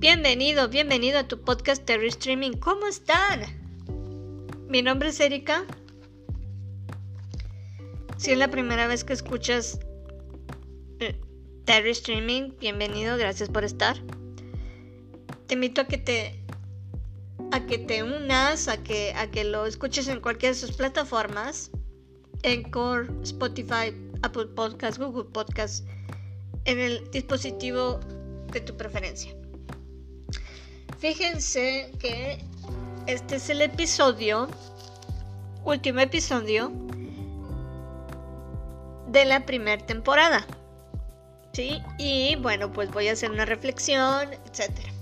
Bienvenido, bienvenido a tu podcast Terry Streaming. ¿Cómo están? Mi nombre es Erika. Si es la primera vez que escuchas eh, Terry Streaming, bienvenido, gracias por estar. Te invito a que te a que te unas, a que a que lo escuches en cualquiera de sus plataformas, Encore, Spotify, Apple Podcasts, Google Podcasts, en el dispositivo de tu preferencia. Fíjense que este es el episodio, último episodio de la primera temporada. ¿Sí? Y bueno, pues voy a hacer una reflexión, etcétera.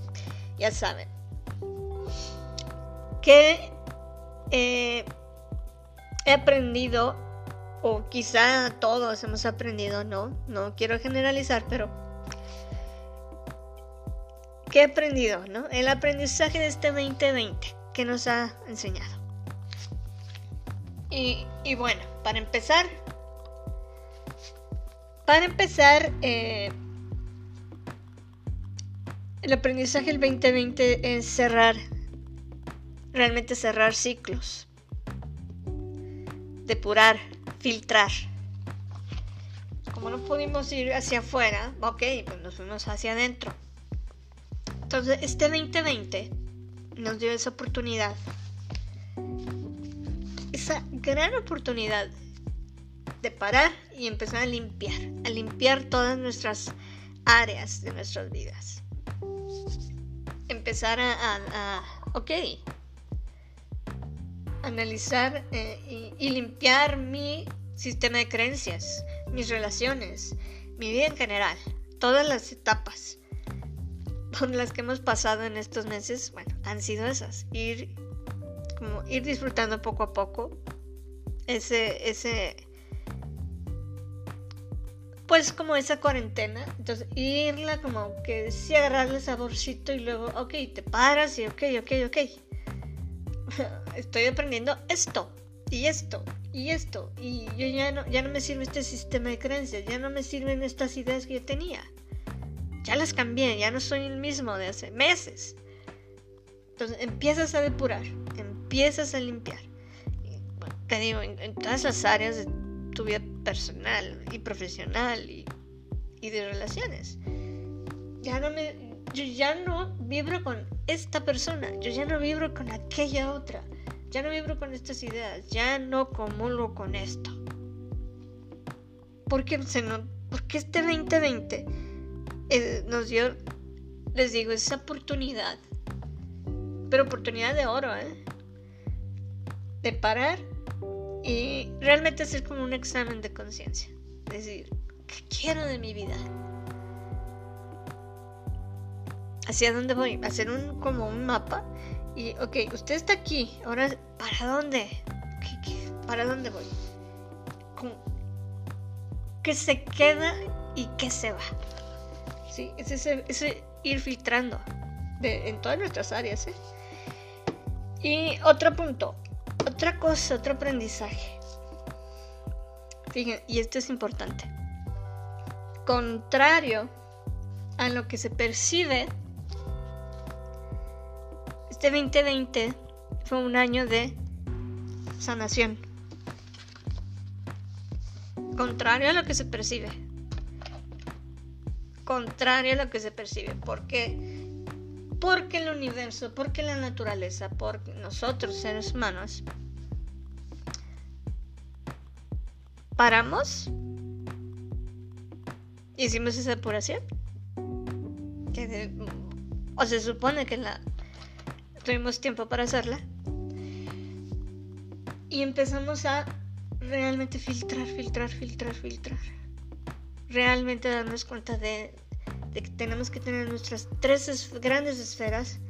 Ya saben. Que eh, he aprendido, o quizá todos hemos aprendido, no, no quiero generalizar, pero ¿qué he aprendido? ¿no? El aprendizaje de este 2020 que nos ha enseñado. Y, bueno, para empezar, para empezar, eh, el aprendizaje del 2020 es cerrar, realmente cerrar ciclos, depurar, filtrar. Como no pudimos ir hacia afuera, ok, pues nos fuimos hacia adentro. Entonces, este 2020 nos dio esa oportunidad, esa gran oportunidad de parar y empezar a limpiar, a limpiar todas nuestras áreas de nuestras vidas. Empezar a, ok, analizar eh, y, limpiar mi sistema de creencias, mis relaciones, mi vida en general, todas las etapas por las que hemos pasado en estos meses, bueno, han sido esas, ir como ir disfrutando poco a poco ese ese pues como esa cuarentena, entonces irla como que sí agarrarle saborcito y luego, ok, te paras y ok, ok, ok. Estoy aprendiendo esto y esto y esto y yo ya no, ya no me sirve este sistema de creencias, ya no me sirven estas ideas que yo tenía. Ya las cambié, ya no soy el mismo de hace meses. Entonces empiezas a depurar, empiezas a limpiar. te digo, en, en todas las áreas de tu vida personal y profesional y, de relaciones. Ya no me, yo ya no vibro con esta persona, yo ya no vibro con aquella otra, ya no vibro con estas ideas, ya no comulgo con esto. Porque, se no, porque este 2020 nos dio, les digo, esa oportunidad, pero oportunidad de oro, ¿eh? De parar y realmente hacer como un examen de conciencia. Decir, ¿qué quiero de mi vida? ¿Hacia dónde voy? Hacer un, como un mapa. Y, ok, usted está aquí. Ahora, ¿para dónde? para dónde voy? ¿Qué se queda y qué se va? Sí, es ese, ir filtrando en todas nuestras áreas. ¿eh? Y otro punto, otra cosa, otro aprendizaje. Fíjense, y esto es importante. Contrario a lo que se percibe, este 2020 fue un año de sanación. Contrario a lo que se percibe. Contrario a lo que se percibe. Porque porque el universo, porque la naturaleza, porque nosotros seres humanos, paramos, hicimos esa depuración, que o se supone que la tuvimos tiempo para hacerla, y empezamos a realmente filtrar, filtrar, filtrar, filtrar, realmente darnos cuenta de que tenemos que tener nuestras tres grandes esferas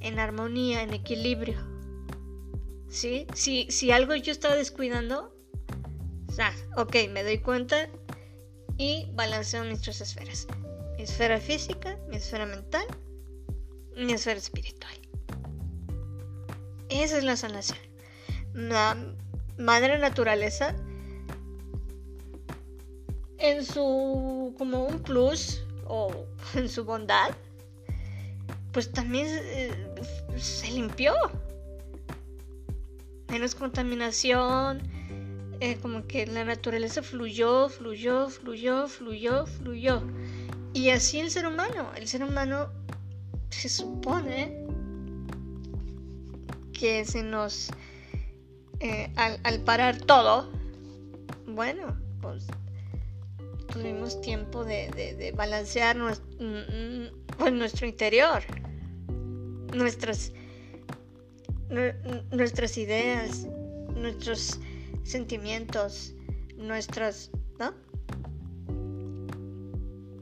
en armonía, en equilibrio. ¿Sí? Si, si algo yo estaba descuidando, ok, me doy cuenta y balanceo mis tres esferas. Mi esfera física, mi esfera mental, mi esfera espiritual. Esa es la sanación. La madre naturaleza en su como un plus o en su bondad, pues también eh, se limpió. Menos contaminación, eh, como que la naturaleza fluyó, fluyó, fluyó, fluyó, fluyó. Y así el ser humano, el ser humano se supone que se nos, eh, al, parar todo, bueno, tuvimos tiempo de, balancear nuestro, mm, mm, pues, nuestro interior, nuestras, nuestras ideas, nuestros sentimientos, nuestros, ¿no?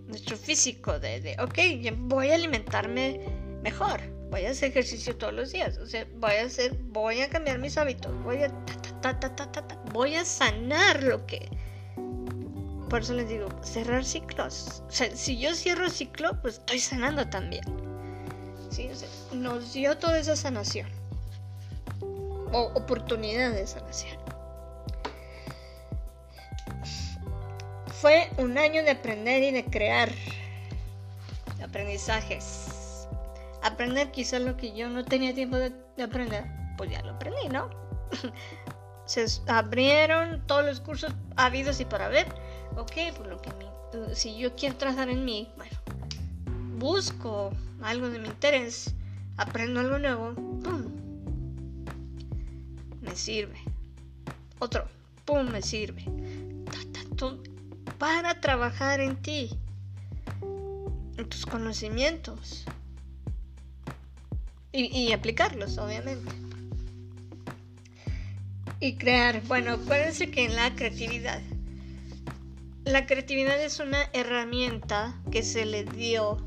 Nuestro físico de, de, ok, voy a alimentarme mejor, voy a hacer ejercicio todos los días, o sea, voy a hacer, voy a cambiar mis hábitos, voy a, voy a sanar lo que, por eso les digo, cerrar ciclos. O sea, si yo cierro ciclo, pues estoy sanando también. Nos dio toda esa sanación. O oportunidad de sanación. Fue un año de aprender y de crear aprendizajes. Aprender quizás lo que yo no tenía tiempo de, aprender, pues ya lo aprendí, ¿no? Se abrieron todos los cursos habidos y para ver ok, pues lo que si yo quiero trazar en mí, bueno, busco algo de mi interés, aprendo algo nuevo, ¡pum! Me sirve. Otro, ¡pum! Me sirve. para trabajar en ti, en tus conocimientos y, aplicarlos, obviamente. Y crear, bueno, acuérdense que en la creatividad la creatividad es una herramienta que se le dio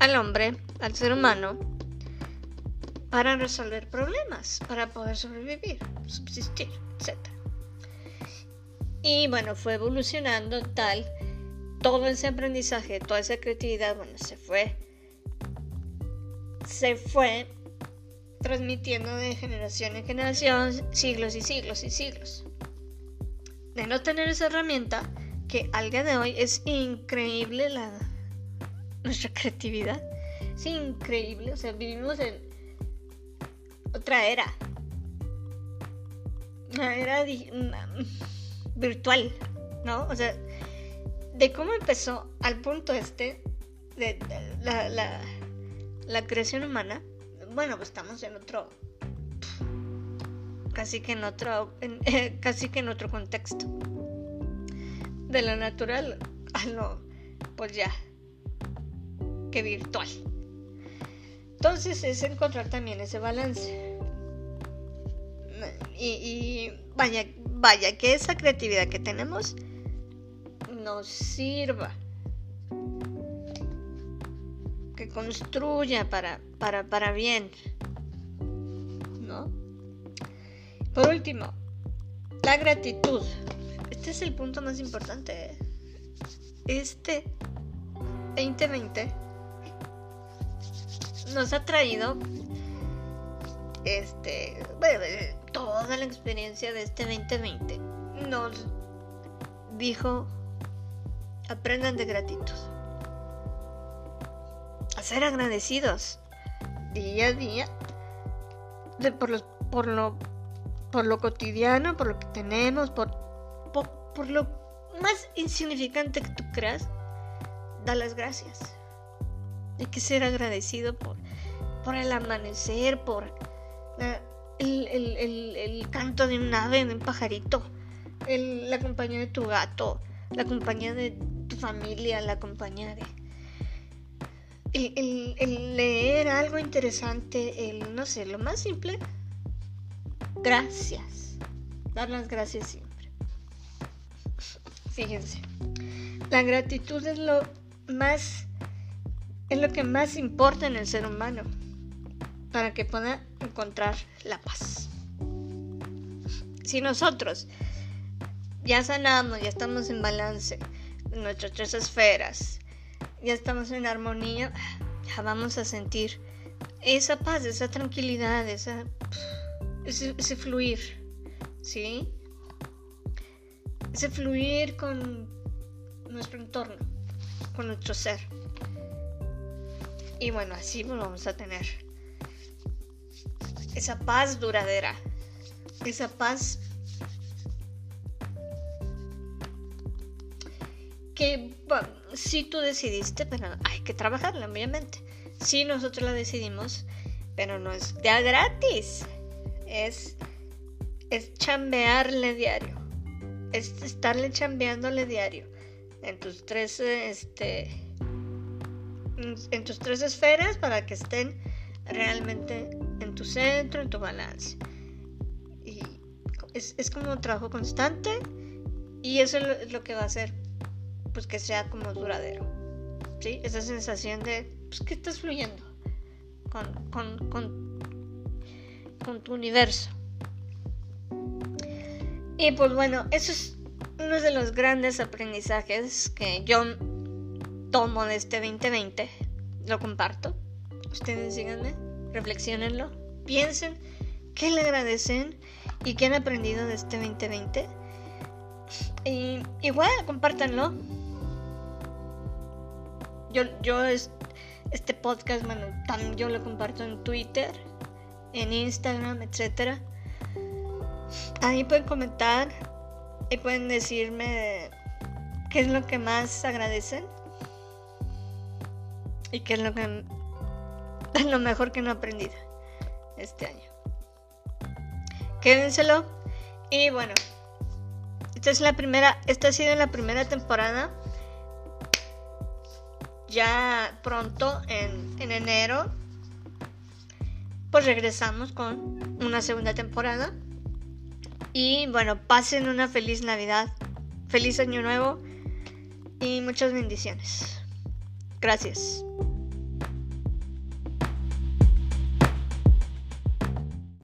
al hombre, al ser humano, para resolver problemas, para poder sobrevivir, subsistir, etc. Y bueno, fue evolucionando tal, todo ese aprendizaje, toda esa creatividad, bueno, se fue, se fue transmitiendo de generación en generación, siglos y siglos y siglos de no tener esa herramienta, que al día de hoy es increíble la nuestra creatividad. Es increíble, o sea, vivimos en otra era. Una era virtual, ¿no? O sea, de cómo empezó al punto este de, la, la, la creación humana. Bueno, pues estamos en otro casi que en otro, casi que en otro contexto. De lo natural a lo, pues ya, que virtual. Entonces es encontrar también ese balance. Y, y, vaya, vaya, que esa creatividad que tenemos nos sirva. Que construya para, para, para bien. ¿No? Por último, la gratitud. Este es el punto más importante. Este 2020 nos ha traído este toda la experiencia de este 2020 nos dijo aprendan de gratitud a ser agradecidos día a día de por los por lo por lo cotidiano, por lo que tenemos, por, por, lo más insignificante que tú creas, da las gracias. Hay que ser agradecido por, por el amanecer, por el, canto de un ave, de un pajarito, la compañía de tu gato, la compañía de tu familia, la compañía de... el leer algo interesante, el, no sé, lo más simple, gracias. Dar las gracias siempre. Fíjense. La gratitud es lo más es lo que más importa en el ser humano para que pueda encontrar la paz. Si nosotros ya sanamos, ya estamos en balance en nuestras tres esferas, ya estamos en armonía, ya vamos a sentir esa paz, esa tranquilidad, esa ese, fluir, ¿sí? Ese fluir con nuestro entorno, con nuestro ser. Y bueno, así vamos a tener esa paz duradera, esa paz que si tú decidiste, pero hay que trabajarla, obviamente. Si nosotros la decidimos, pero no es de gratis, es, es chambearle diario, es estarle chambeándole diario en tus tres, este, en tus tres esferas para que estén realmente en tu centro, en tu balance. Y es, es como un trabajo constante y eso es lo que va a hacer pues que sea como duradero. ¿Sí? Esa sensación de pues, que estás fluyendo con, con, con, con tu universo. Y pues bueno, eso es uno de los grandes aprendizajes que yo tomo de este 2020. Lo comparto. Ustedes síganme, reflexionenlo, piensen qué le agradecen y qué han aprendido de este 2020. Y igual, compártanlo yo, yo este podcast, bueno, también yo lo comparto en Twitter, en Instagram, etc. Ahí pueden comentar y pueden decirme qué es lo que más agradecen y qué es lo que lo mejor que no he aprendido este año. Quédenselo y bueno, esta es la primera, esta ha sido la primera temporada ya pronto, en, enero, pues regresamos con una segunda temporada. Y bueno, pasen una feliz Navidad, feliz año nuevo y muchas bendiciones. Gracias.